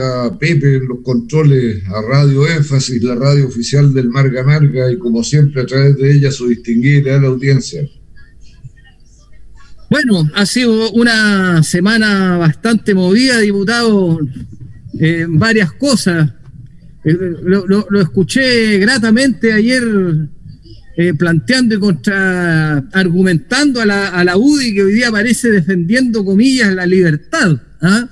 a Pepe en los controles, a Radio Énfasis, la radio oficial del Marga Marga, y como siempre a través de ella su distinguida la audiencia. Bueno, ha sido una semana bastante movida, diputado, en varias cosas. Eh, lo, escuché gratamente ayer eh, planteando y contra argumentando a la, a la UDI que hoy día parece defendiendo comillas la libertad. ¿ah?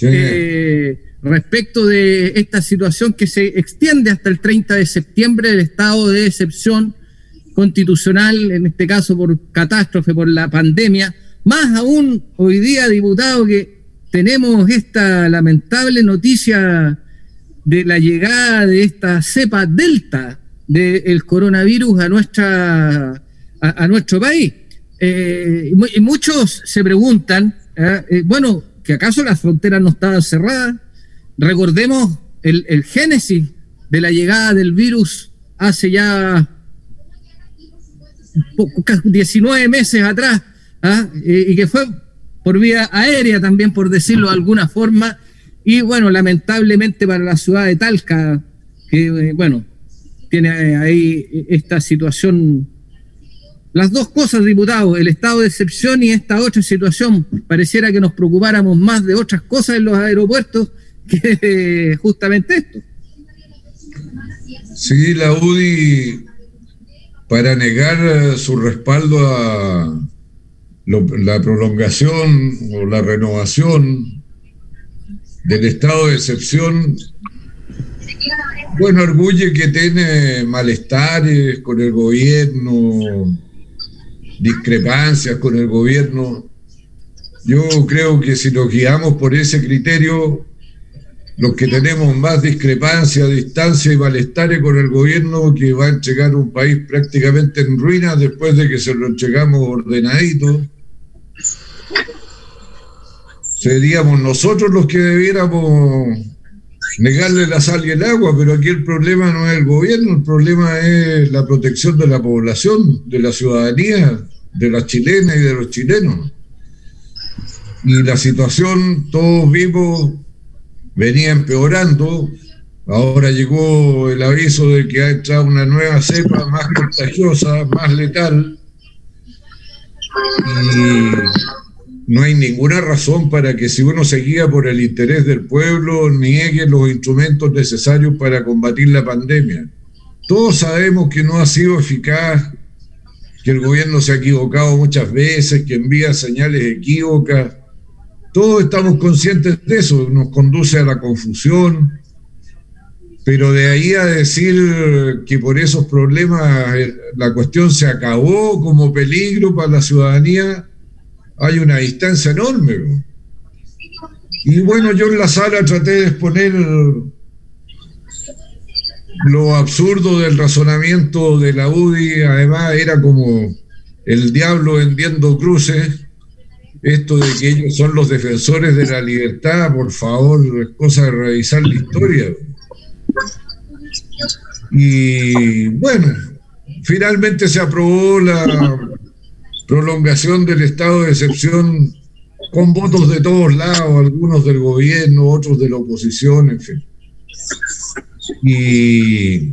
Eh, respecto de esta situación que se extiende hasta el 30 de septiembre del estado de excepción constitucional, en este caso por catástrofe, por la pandemia. Más aún hoy día, diputado, que tenemos esta lamentable noticia de la llegada de esta cepa delta del coronavirus a, nuestra, a, nuestro país. Eh, y muchos se preguntan, ¿eh? bueno, que acaso las fronteras no estaban cerradas. Recordemos el, génesis de la llegada del virus hace ya 19 meses atrás, ¿ah? y, que fue por vía aérea también, por decirlo de alguna forma, y bueno, lamentablemente para la ciudad de Talca, que eh, bueno, tiene ahí esta situación las dos cosas, diputado, el estado de excepción y esta otra situación. Pareciera que nos preocupáramos más de otras cosas en los aeropuertos que justamente esto. Sí, la UDI, para negar su respaldo a la prolongación o la renovación del estado de excepción, bueno, arguye que tiene malestares con el gobierno, discrepancias con el gobierno. Yo creo que si nos guiamos por ese criterio, los que tenemos más discrepancia, distancia y malestares con el gobierno que va a entregar un país prácticamente en ruinas después de que se lo entregamos ordenadito, seríamos nosotros los que debiéramos negarle la sal y el agua, pero aquí el problema no es el gobierno, el problema es la protección de la población, de la ciudadanía, de las chilenas y de los chilenos. Y la situación, todos vimos, venía empeorando. Ahora llegó el aviso de que ha entrado una nueva cepa más contagiosa, más letal. Y no hay ninguna razón para que si uno se guía por el interés del pueblo, niegue los instrumentos necesarios para combatir la pandemia. Todos sabemos que no ha sido eficaz que el gobierno se ha equivocado muchas veces, que envía señales equívocas. Todos estamos conscientes de eso, nos conduce a la confusión, pero de ahí a decir que por esos problemas eh, la cuestión se acabó como peligro para la ciudadanía, hay una distancia enorme. Y bueno, yo en la sala traté de exponer lo absurdo del razonamiento de la UDI, además, era como el diablo vendiendo cruces. Esto de que ellos son los defensores de la libertad, por favor, es cosa de revisar la historia. Y bueno, finalmente se aprobó la prolongación del estado de excepción con votos de todos lados, algunos del gobierno, otros de la oposición, en fin. Y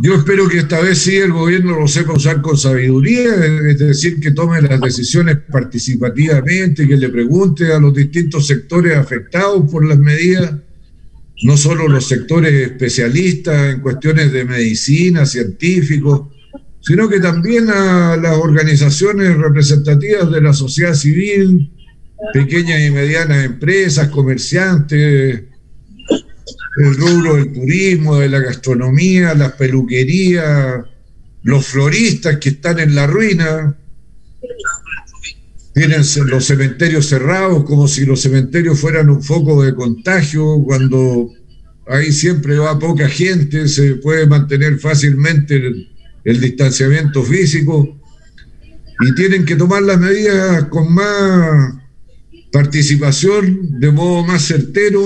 yo espero que esta vez sí el gobierno lo sepa usar con sabiduría, es decir, que tome las decisiones participativamente, que le pregunte a los distintos sectores afectados por las medidas, no solo los sectores especialistas en cuestiones de medicina, científicos, sino que también a las organizaciones representativas de la sociedad civil, pequeñas y medianas empresas, comerciantes, el rubro del turismo, de la gastronomía, las peluquerías, los floristas que están en la ruina. Tienen los cementerios cerrados como si los cementerios fueran un foco de contagio, cuando ahí siempre va poca gente, se puede mantener fácilmente el, el distanciamiento físico y tienen que tomar las medidas con más participación, de modo más certero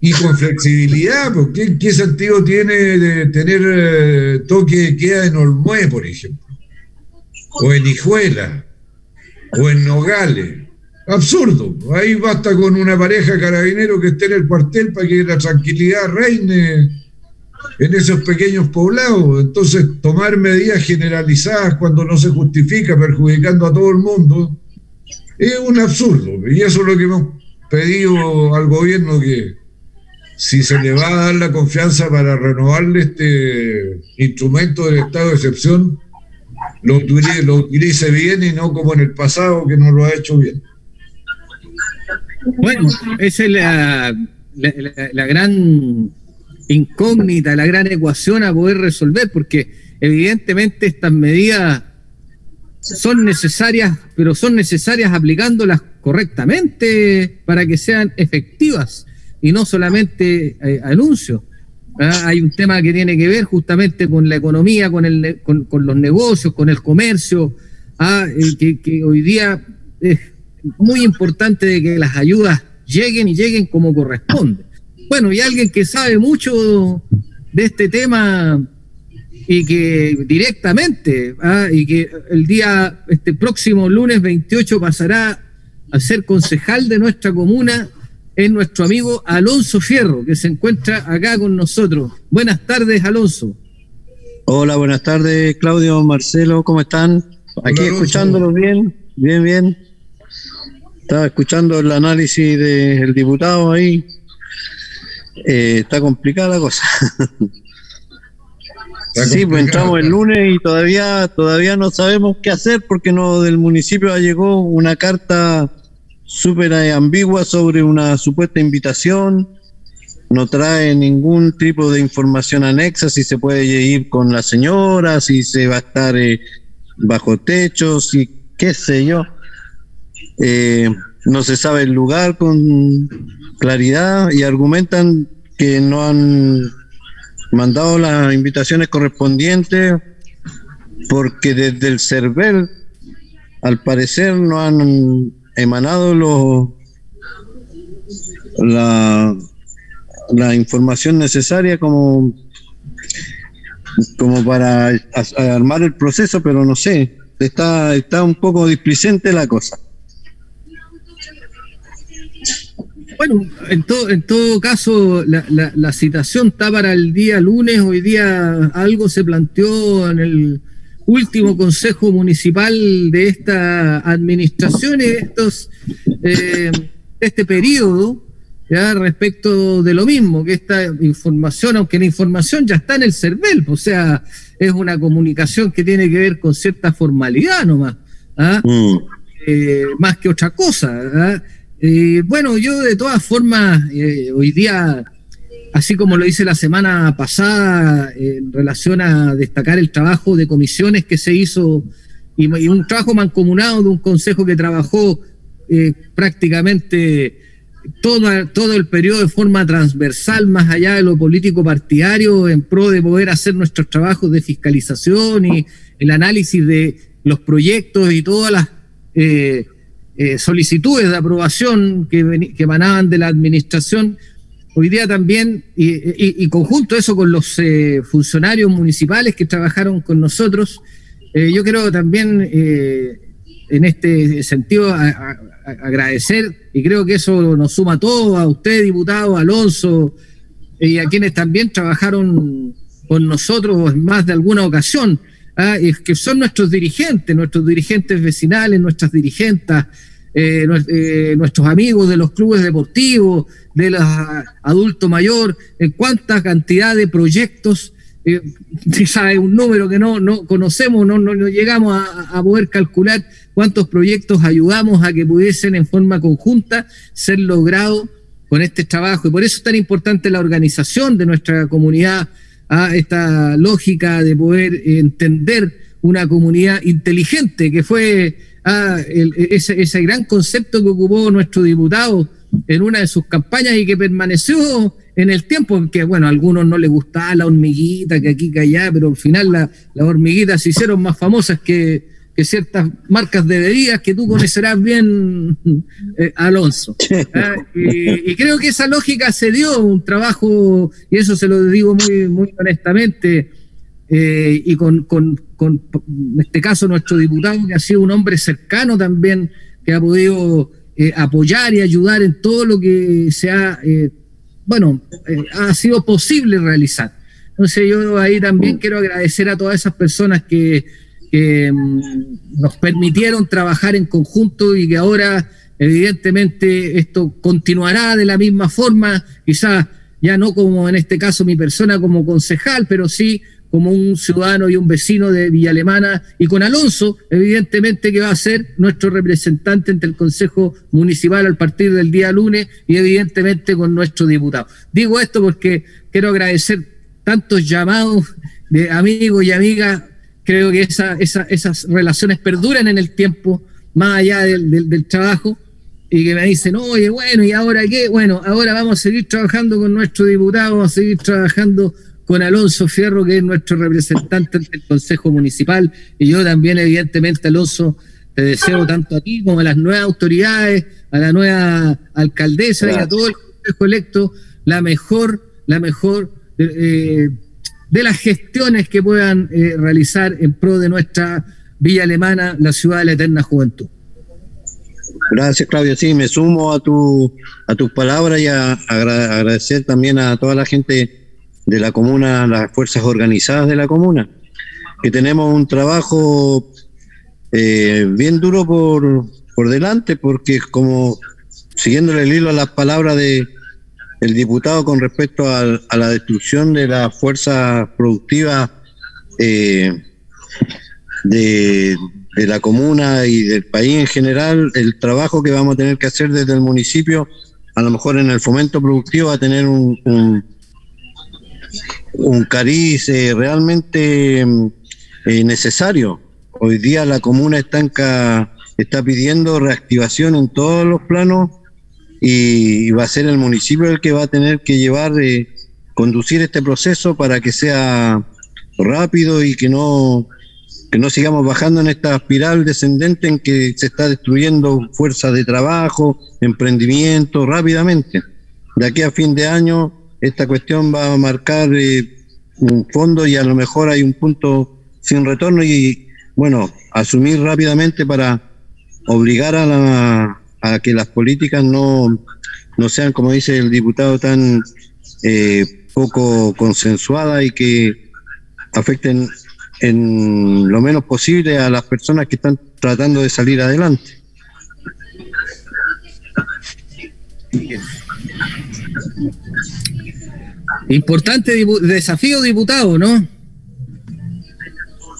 y con flexibilidad, porque ¿qué, sentido tiene de tener eh, toque de queda en Olmué, por ejemplo? O en Hijuela, o en Nogales. absurdo. Ahí basta con una pareja carabinero que esté en el cuartel para que la tranquilidad reine en esos pequeños poblados. Entonces, tomar medidas generalizadas cuando no se justifica, perjudicando a todo el mundo, es un absurdo. Y eso es lo que hemos pedido al gobierno que si se le va a dar la confianza para renovarle este instrumento del estado de excepción, lo utilice, bien y no como en el pasado que no lo ha hecho bien. Bueno, esa es la, la, gran incógnita, la gran ecuación a poder resolver, porque evidentemente estas medidas son necesarias, pero son necesarias aplicándolas correctamente para que sean efectivas y no solamente eh, anuncios. ¿ah? Hay un tema que tiene que ver justamente con la economía, con, el, con, los negocios, con el comercio, ¿ah? que, que, hoy día es muy importante de que las ayudas lleguen y lleguen como corresponde. Bueno, y alguien que sabe mucho de este tema y que directamente, ¿ah? y que el día, este próximo lunes 28 pasará a ser concejal de nuestra comuna, es nuestro amigo Alonso Fierro, que se encuentra acá con nosotros. Buenas tardes, Alonso. Hola, buenas tardes, Claudio, Marcelo, ¿cómo están? Aquí escuchándolos bien, bien, bien. Estaba escuchando el análisis del diputado ahí. Eh, está complicada la cosa. sí, pues entramos el lunes y todavía, todavía no sabemos qué hacer porque no del municipio llegó una carta súper ambigua sobre una supuesta invitación. No trae ningún tipo de información anexa, si se puede ir con la señora, si se va a estar eh, bajo techo, si qué sé yo. Eh, no se sabe el lugar con claridad y argumentan que no han mandado las invitaciones correspondientes porque desde el CERVEL al parecer no han emanado los la, la información necesaria como como para armar el proceso, pero no sé, está, está un poco displicente la cosa. Bueno, en todo, en todo caso, la, la, citación está para el día lunes. Hoy día algo se planteó en el último consejo municipal de esta administración y de estos, eh, este periodo, ya respecto de lo mismo, que esta información, aunque la información ya está en el CERVEL, o sea, es una comunicación que tiene que ver con cierta formalidad nomás, ¿ah? mm. eh, más que otra cosa. ¿ah? Eh, bueno, yo de todas formas, eh, hoy día, así como lo hice la semana pasada, en relación a destacar el trabajo de comisiones que se hizo y, un trabajo mancomunado de un consejo que trabajó eh, prácticamente todo, todo el periodo de forma transversal, más allá de lo político partidario, en pro de poder hacer nuestros trabajos de fiscalización y el análisis de los proyectos y todas las eh, solicitudes de aprobación que, que, emanaban de la administración, hoy día también, y, conjunto eso con los eh, funcionarios municipales que trabajaron con nosotros, eh, yo quiero también en este sentido agradecer, y creo que eso nos suma a todos, a usted, diputado, Alonso, y a quienes también trabajaron con nosotros en más de alguna ocasión. ¿ah? que son nuestros dirigentes, nuestros dirigentes vecinales, nuestras dirigentes, eh, eh, nuestros amigos de los clubes deportivos, de los adultos mayor, en cuánta cantidad de proyectos, eh, sabe un número que no, no conocemos, no, no, llegamos a, a, poder calcular cuántos proyectos ayudamos a que pudiesen en forma conjunta ser logrados con este trabajo. Y por eso es tan importante la organización de nuestra comunidad a esta lógica de poder entender una comunidad inteligente, que fue ah, ese, ese, gran concepto que ocupó nuestro diputado en una de sus campañas y que permaneció en el tiempo, que bueno, a algunos no les gustaba la hormiguita, que aquí, que allá, pero al final las hormiguitas se hicieron más famosas que, que ciertas marcas de bebidas que tú conocerás bien, eh, Alonso. Ah, y, creo que esa lógica se dio un trabajo, y eso se lo digo muy, muy honestamente, eh, y con, con, en este caso nuestro diputado, que ha sido un hombre cercano también, que ha podido eh, apoyar y ayudar en todo lo que se ha, eh, bueno, ha sido posible realizar. Entonces yo ahí también quiero agradecer a todas esas personas que, que mm, nos permitieron trabajar en conjunto y que ahora evidentemente esto continuará de la misma forma, quizás ya no como en este caso mi persona como concejal, pero sí como un ciudadano y un vecino de Villa Alemana, y con Alonso, evidentemente que va a ser nuestro representante ante el Consejo Municipal al partir del día lunes y evidentemente con nuestro diputado. Digo esto porque quiero agradecer tantos llamados de amigos y amigas, creo que esa, esas relaciones perduran en el tiempo, más allá del, del trabajo, y que me dicen, oye, bueno, ¿y ahora qué? Bueno, ahora vamos a seguir trabajando con nuestro diputado, vamos a seguir trabajando con Alonso Fierro, que es nuestro representante del Consejo Municipal, y yo también, evidentemente, Alonso, te deseo tanto a ti como a las nuevas autoridades, a la nueva alcaldesa y a todo el Consejo electo, la mejor, la mejor eh, de las gestiones que puedan eh, realizar en pro de nuestra Villa Alemana, la ciudad de la eterna juventud. Gracias, Claudio. Sí, me sumo a, tu, a tus palabras y a agradecer también a toda la gente de la comuna, las fuerzas organizadas de la comuna, que tenemos un trabajo eh, bien duro por, por delante, porque como siguiéndole el hilo a las palabras de el diputado con respecto a, la destrucción de la fuerza productiva eh, de, de, la comuna y del país en general, el trabajo que vamos a tener que hacer desde el municipio, a lo mejor en el fomento productivo, va a tener un un cariz eh, realmente mm, eh, necesario. Hoy día la comuna está, está pidiendo reactivación en todos los planos y, va a ser el municipio el que va a tener que llevar, eh, conducir este proceso para que sea rápido y que no, que no sigamos bajando en esta espiral descendente en que se está destruyendo fuerza de trabajo, emprendimiento rápidamente. De aquí a fin de año esta cuestión va a marcar eh, un fondo y a lo mejor hay un punto sin retorno y bueno, asumir rápidamente para obligar a, la, a que las políticas no, no sean, como dice el diputado, tan eh, poco consensuadas y que afecten en lo menos posible a las personas que están tratando de salir adelante. Importante desafío, diputado, ¿no?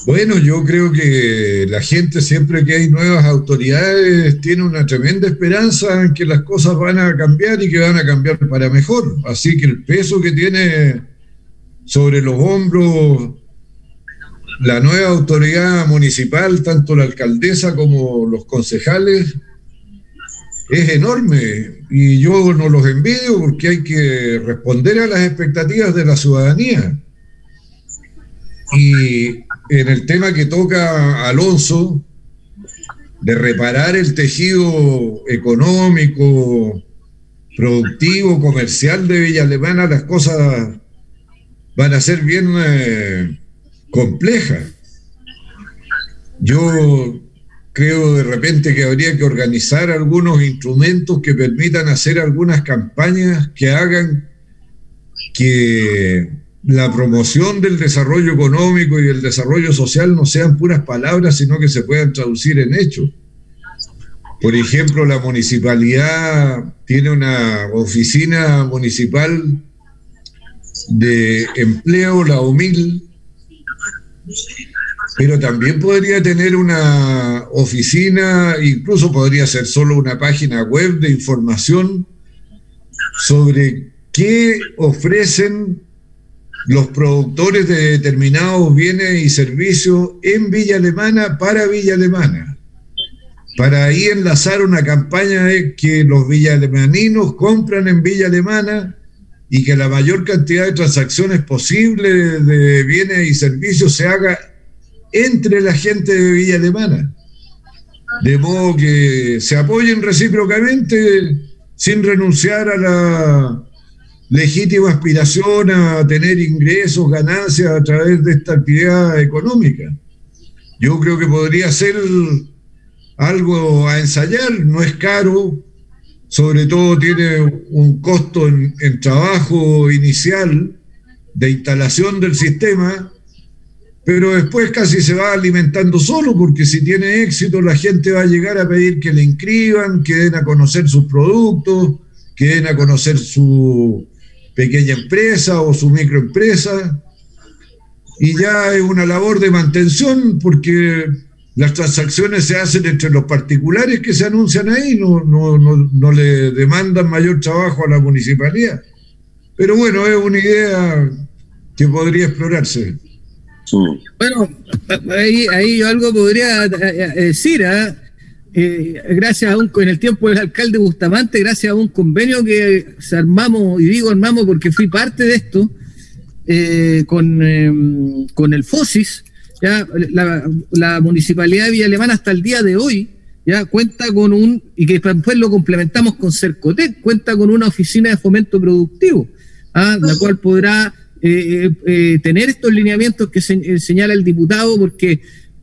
Bueno, yo creo que la gente siempre que hay nuevas autoridades tiene una tremenda esperanza en que las cosas van a cambiar y que van a cambiar para mejor. Así que el peso que tiene sobre los hombros la nueva autoridad municipal, tanto la alcaldesa como los concejales, es enorme y yo no los envidio porque hay que responder a las expectativas de la ciudadanía. Y en el tema que toca Alonso, de reparar el tejido económico, productivo, comercial de Villa Alemana, las cosas van a ser bien eh, complejas. Yo creo de repente que habría que organizar algunos instrumentos que permitan hacer algunas campañas que hagan que la promoción del desarrollo económico y el desarrollo social no sean puras palabras, sino que se puedan traducir en hechos. Por ejemplo, la municipalidad tiene una oficina municipal de empleo, la OMIL, pero también podría tener una oficina, incluso podría ser solo una página web de información sobre qué ofrecen los productores de determinados bienes y servicios en Villa Alemana para Villa Alemana. Para ahí enlazar una campaña de que los villalemaninos compran en Villa Alemana y que la mayor cantidad de transacciones posibles de bienes y servicios se haga entre la gente de Villa Alemana. De modo que se apoyen recíprocamente sin renunciar a la legítima aspiración a tener ingresos, ganancias a través de esta actividad económica. Yo creo que podría ser algo a ensayar, no es caro, sobre todo tiene un costo en, trabajo inicial de instalación del sistema, pero después casi se va alimentando solo, porque si tiene éxito la gente va a llegar a pedir que le inscriban, que den a conocer sus productos, que den a conocer su pequeña empresa o su microempresa. Y ya es una labor de mantención porque las transacciones se hacen entre los particulares que se anuncian ahí, no, no, no, no le demandan mayor trabajo a la municipalidad. Pero bueno, es una idea que podría explorarse. Bueno, ahí, ahí yo algo podría eh, eh, decir, ¿ah? eh, gracias a un, en el tiempo del alcalde Bustamante, gracias a un convenio que se armamos, y digo armamos porque fui parte de esto, con, em, con el FOSIS, ya la, municipalidad de Villa Alemana hasta el día de hoy ya cuenta con un, y que después lo complementamos con Cercotec, cuenta con una oficina de fomento productivo, ¿ah? la cual podrá eh, eh, eh, tener estos lineamientos que señala el diputado, porque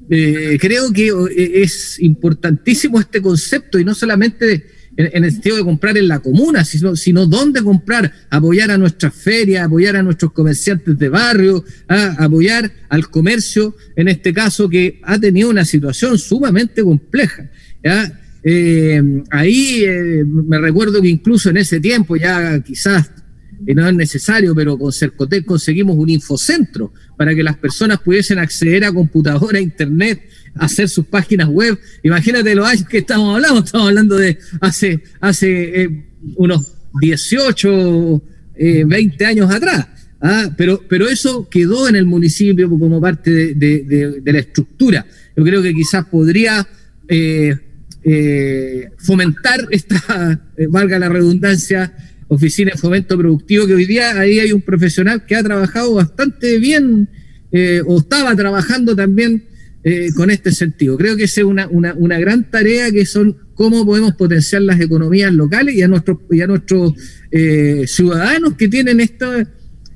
creo que es importantísimo este concepto y no solamente en, el sentido de comprar en la comuna, sino, sino dónde comprar, apoyar a nuestras ferias, apoyar a nuestros comerciantes de barrio, apoyar al comercio, en este caso que ha tenido una situación sumamente compleja. Ahí eh, me recuerdo que incluso en ese tiempo, ya quizás no es necesario, pero con Cercotec conseguimos un infocentro para que las personas pudiesen acceder a computadora, a internet, hacer sus páginas web. Imagínate los años que estamos hablando, estamos hablando de hace, hace eh, unos 18, 20 eh, años atrás. ¿ah? Pero, pero eso quedó en el municipio como parte de, la estructura. Yo creo que quizás podría eh, fomentar esta, valga la redundancia, oficina de fomento productivo, que hoy día ahí hay un profesional que ha trabajado bastante bien o estaba trabajando también eh, con este sentido. Creo que es una, una, gran tarea que son cómo podemos potenciar las economías locales y a nuestros, y a nuestros eh, ciudadanos que tienen esto,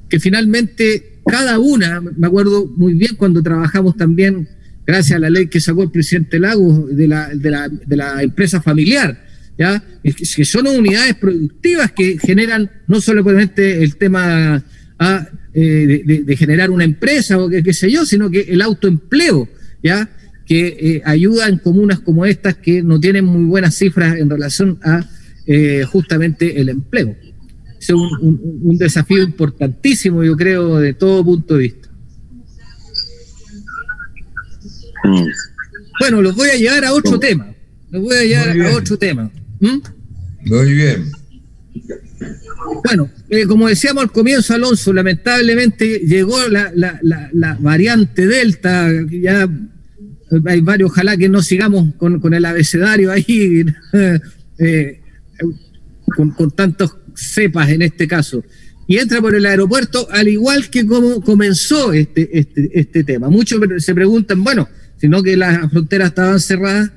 que finalmente cada una, me acuerdo muy bien cuando trabajamos también, gracias a la ley que sacó el presidente Lagos de la, de la, de la empresa familiar, ¿ya? que son unidades productivas que generan no solamente el tema ah, eh, de, generar una empresa o qué sé yo, sino que el autoempleo. ¿ya? que eh, ayuda en comunas como estas que no tienen muy buenas cifras en relación a eh, justamente el empleo. Es un, desafío importantísimo, yo creo, de todo punto de vista. Mm. Bueno, los voy a llevar a otro tema. Los voy a llevar a otro tema. ¿Mm? Muy bien. Bueno, eh, como decíamos al comienzo, Alonso, lamentablemente llegó la, la, variante Delta, ya hay varios, ojalá que no sigamos con, el abecedario ahí, eh, con, con tantos cepas en este caso. Y entra por el aeropuerto, al igual que como comenzó este, este, este tema. Muchos se preguntan, bueno, sino que las fronteras estaban cerradas.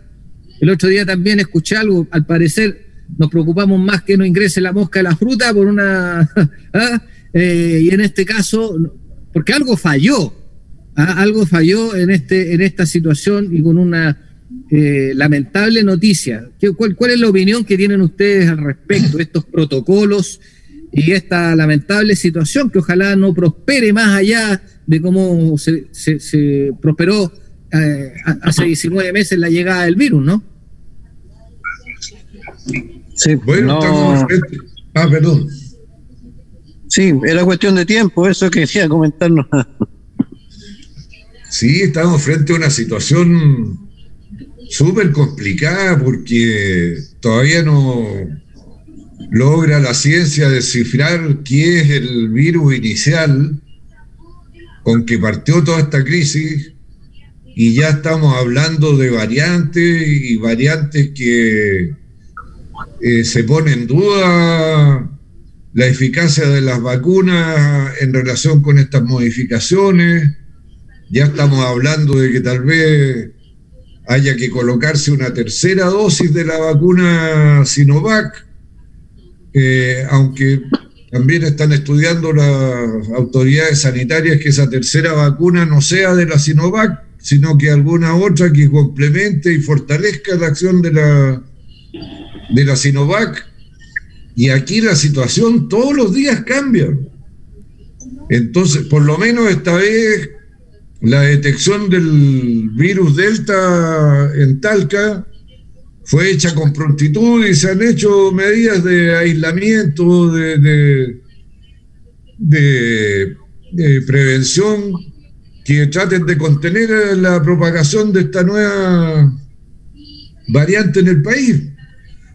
El otro día también escuché algo, al parecer nos preocupamos más que no ingrese la mosca de la fruta por una... ¿ah? Eh, y en este caso, porque algo falló, ¿ah? algo falló en, este, en esta situación y con una eh, lamentable noticia. Cuál, ¿Cuál es la opinión que tienen ustedes al respecto de estos protocolos y esta lamentable situación que ojalá no prospere más allá de cómo se, prosperó eh, hace 19 meses la llegada del virus, ¿no? Sí, bueno, Ah, perdón. Sí, era cuestión de tiempo, eso que quería comentarnos. sí, estamos frente a una situación súper complicada porque todavía no logra la ciencia descifrar qué es el virus inicial con que partió toda esta crisis y ya estamos hablando de variantes y variantes que eh, se pone en duda la eficacia de las vacunas en relación con estas modificaciones. Ya estamos hablando de que tal vez haya que colocarse una tercera dosis de la vacuna Sinovac, eh, aunque también están estudiando las autoridades sanitarias que esa tercera vacuna no sea de la Sinovac, sino que alguna otra que complemente y fortalezca la acción de la, de la Sinovac Y aquí la situación todos los días cambia. Entonces, por lo menos esta vez, la detección del virus Delta en Talca fue hecha con prontitud y se han hecho medidas de aislamiento, de, de, prevención que traten de contener la propagación de esta nueva variante en el país.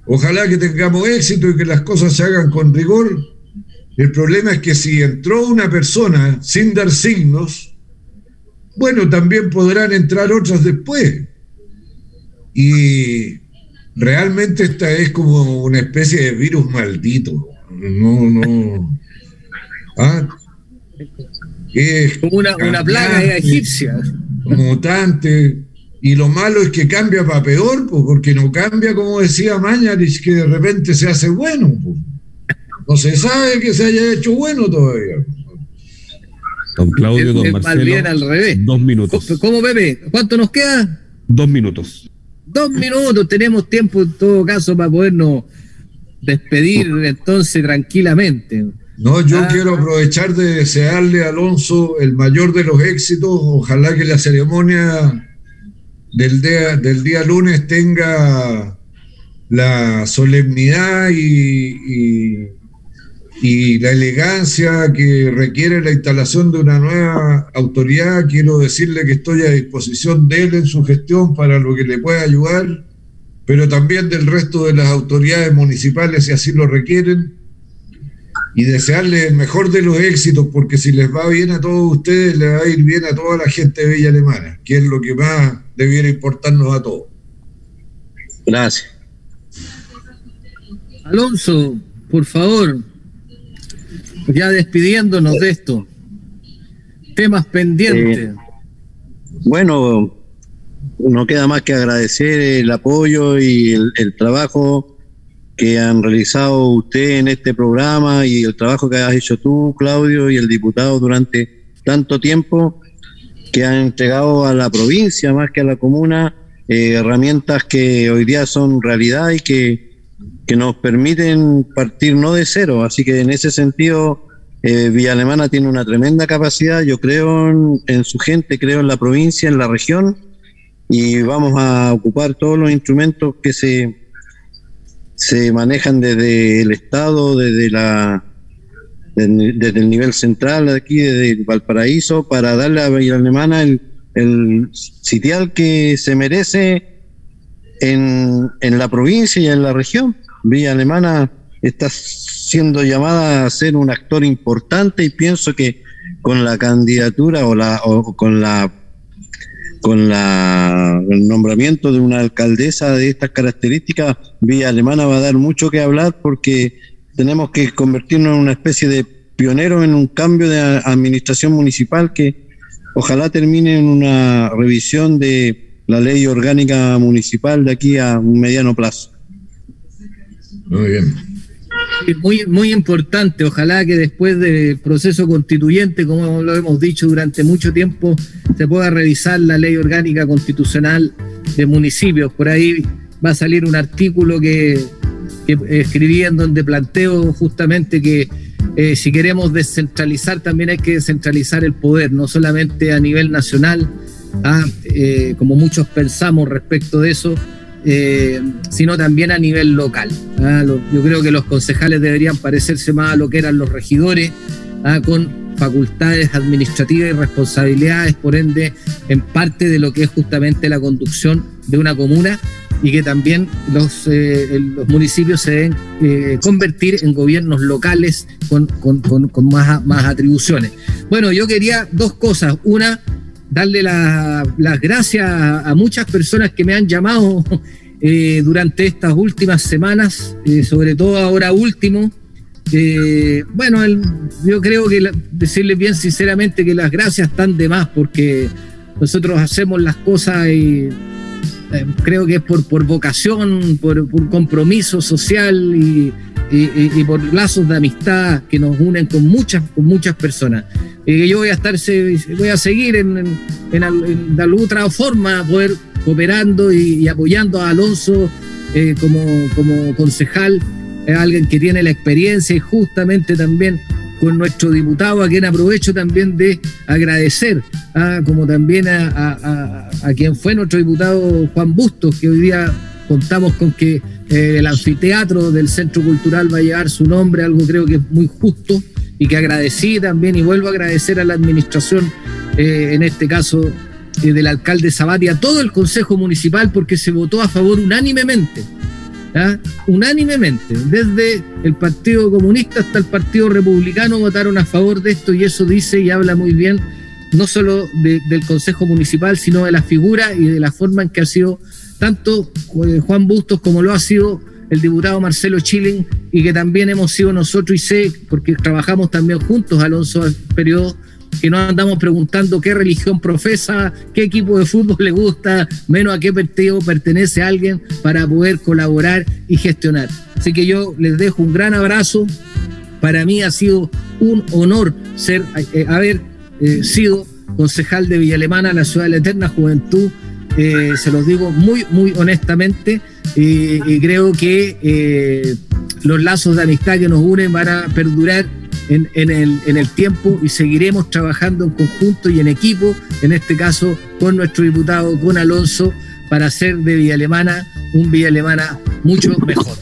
Ojalá que tengamos éxito y que las cosas se hagan con rigor. El problema es que si entró una persona sin dar signos, bueno, también podrán entrar otras después. Y realmente esta es como una especie de virus maldito. No, no. ¿Ah? Es como una, una plaga egipcia. Mutante. Y lo malo es que cambia para peor, pues, porque no cambia, como decía Mañalich, que de repente se hace bueno. Pues. No se sabe que se haya hecho bueno todavía. Don Claudio, don Marcelo. bien al revés. Dos minutos. ¿Cómo, bebe? ¿Cuánto nos queda? Dos minutos. Dos minutos, tenemos tiempo en todo caso para podernos despedir entonces tranquilamente. No, yo ah. quiero aprovechar de desearle a Alonso el mayor de los éxitos. Ojalá que la ceremonia del día, del día lunes tenga la solemnidad y, y la elegancia que requiere la instalación de una nueva autoridad. Quiero decirle que estoy a disposición de él en su gestión para lo que le pueda ayudar, pero también del resto de las autoridades municipales si así lo requieren. Y desearle el mejor de los éxitos, porque si les va bien a todos ustedes, les va a ir bien a toda la gente de Villa Alemana, que es lo que más debiera importarnos a todos. Gracias. Alonso, por favor, ya despidiéndonos de esto. Temas pendientes. Eh, bueno, no queda más que agradecer el apoyo y el, trabajo que han realizado usted en este programa y el trabajo que has hecho tú, Claudio, y el diputado durante tanto tiempo, que han entregado a la provincia más que a la comuna eh, herramientas que hoy día son realidad y que que nos permiten partir no de cero. Así que en ese sentido, eh, Villa Alemana tiene una tremenda capacidad. Yo creo en, su gente, creo en la provincia, en la región, y vamos a ocupar todos los instrumentos que se, se manejan desde el Estado, desde la desde el nivel central aquí, desde Valparaíso, para darle a Villa Alemana el, el sitial que se merece en, en la provincia y en la región. Villa Alemana está siendo llamada a ser un actor importante y pienso que con la candidatura o, la, o con la con la, el nombramiento de una alcaldesa de estas características, Villa Alemana va a dar mucho que hablar porque tenemos que convertirnos en una especie de pionero en un cambio de administración municipal que ojalá termine en una revisión de la ley orgánica municipal de aquí a un mediano plazo. Muy bien. Muy, muy importante, ojalá que después del proceso constituyente, como lo hemos dicho durante mucho tiempo, se pueda revisar la ley orgánica constitucional de municipios. Por ahí va a salir un artículo que, escribí en donde planteo justamente que eh, si queremos descentralizar, también hay que descentralizar el poder, no solamente a nivel nacional, ah, eh, como muchos pensamos respecto de eso, eh, sino también a nivel local. ¿ah? yo creo que los concejales deberían parecerse más a lo que eran los regidores, ¿ah? con facultades administrativas y responsabilidades, por ende, en parte de lo que es justamente la conducción de una comuna y que también los, eh, los municipios se deben eh, convertir en gobiernos locales con, más, más atribuciones. Bueno, yo quería dos cosas. Una, darle las gracias a, muchas personas que me han llamado eh, durante estas últimas semanas, eh, sobre todo ahora último. Eh, bueno, yo creo que decirles bien sinceramente que las gracias están de más porque nosotros hacemos las cosas y creo que es por, por vocación, por, por compromiso social y, y, por lazos de amistad que nos unen con muchas, con muchas personas. y yo voy a estar, voy a seguir en, de alguna otra forma, poder cooperando y, apoyando a Alonso eh, como, como concejal es alguien que tiene la experiencia y justamente también con nuestro diputado, a quien aprovecho también de agradecer, ¿ah? como también a, quien fue nuestro diputado Juan Bustos, que hoy día contamos con que eh, el anfiteatro del Centro Cultural va a llevar su nombre, algo creo que es muy justo y que agradecí también y vuelvo a agradecer a la administración, eh, en este caso eh, del alcalde Sabati, a todo el Consejo Municipal porque se votó a favor unánimemente ¿ah? unánimemente, desde el Partido Comunista hasta el Partido Republicano votaron a favor de esto y eso dice y habla muy bien no solo del Consejo Municipal, sino de la figura y de la forma en que ha sido tanto eh, Juan Bustos como lo ha sido el diputado Marcelo Chilen y que también hemos sido nosotros y sé, porque trabajamos también juntos, Alonso, al periodo que no andamos preguntando qué religión profesa, qué equipo de fútbol le gusta, menos a qué partido pertenece alguien para poder colaborar y gestionar. Así que yo les dejo un gran abrazo. Para mí ha sido un honor ser, eh, haber eh, sido concejal de Villa Alemana, la ciudad de la eterna juventud. Eh, se los digo muy, muy honestamente. y creo que los lazos de amistad que nos unen van a perdurar en, el, en el tiempo y seguiremos trabajando en conjunto y en equipo, en este caso con nuestro diputado, con Alonso, para hacer de Villa Alemana un Villa Alemana mucho mejor.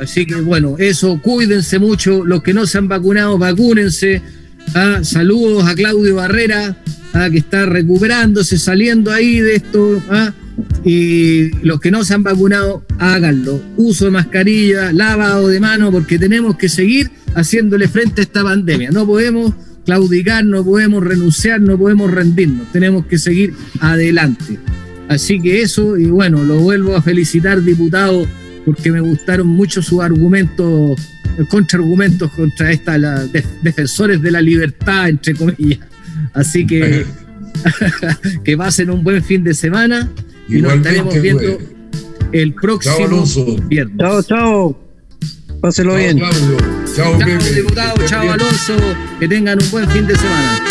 Así que bueno, eso, cuídense mucho, los que no se han vacunado, vacúnense. Ah, saludos a Claudio Barrera, ah, que está recuperándose, saliendo ahí de esto. Ah, y los que no se han vacunado, háganlo. Uso de mascarilla, lavado de mano, porque tenemos que seguir haciéndole frente a esta pandemia. No podemos claudicar, no podemos renunciar, no podemos rendirnos. Tenemos que seguir adelante. Así que eso, y bueno, lo vuelvo a felicitar, diputado, porque me gustaron mucho sus argumentos, contraargumentos contra esta, la, defensores de la libertad, entre comillas. Así que que pasen un buen fin de semana y nos estaremos viendo el próximo viernes. Chao, chao. Páselo bien. Chao, diputado. Chao, Alonso. Que tengan un buen fin de semana.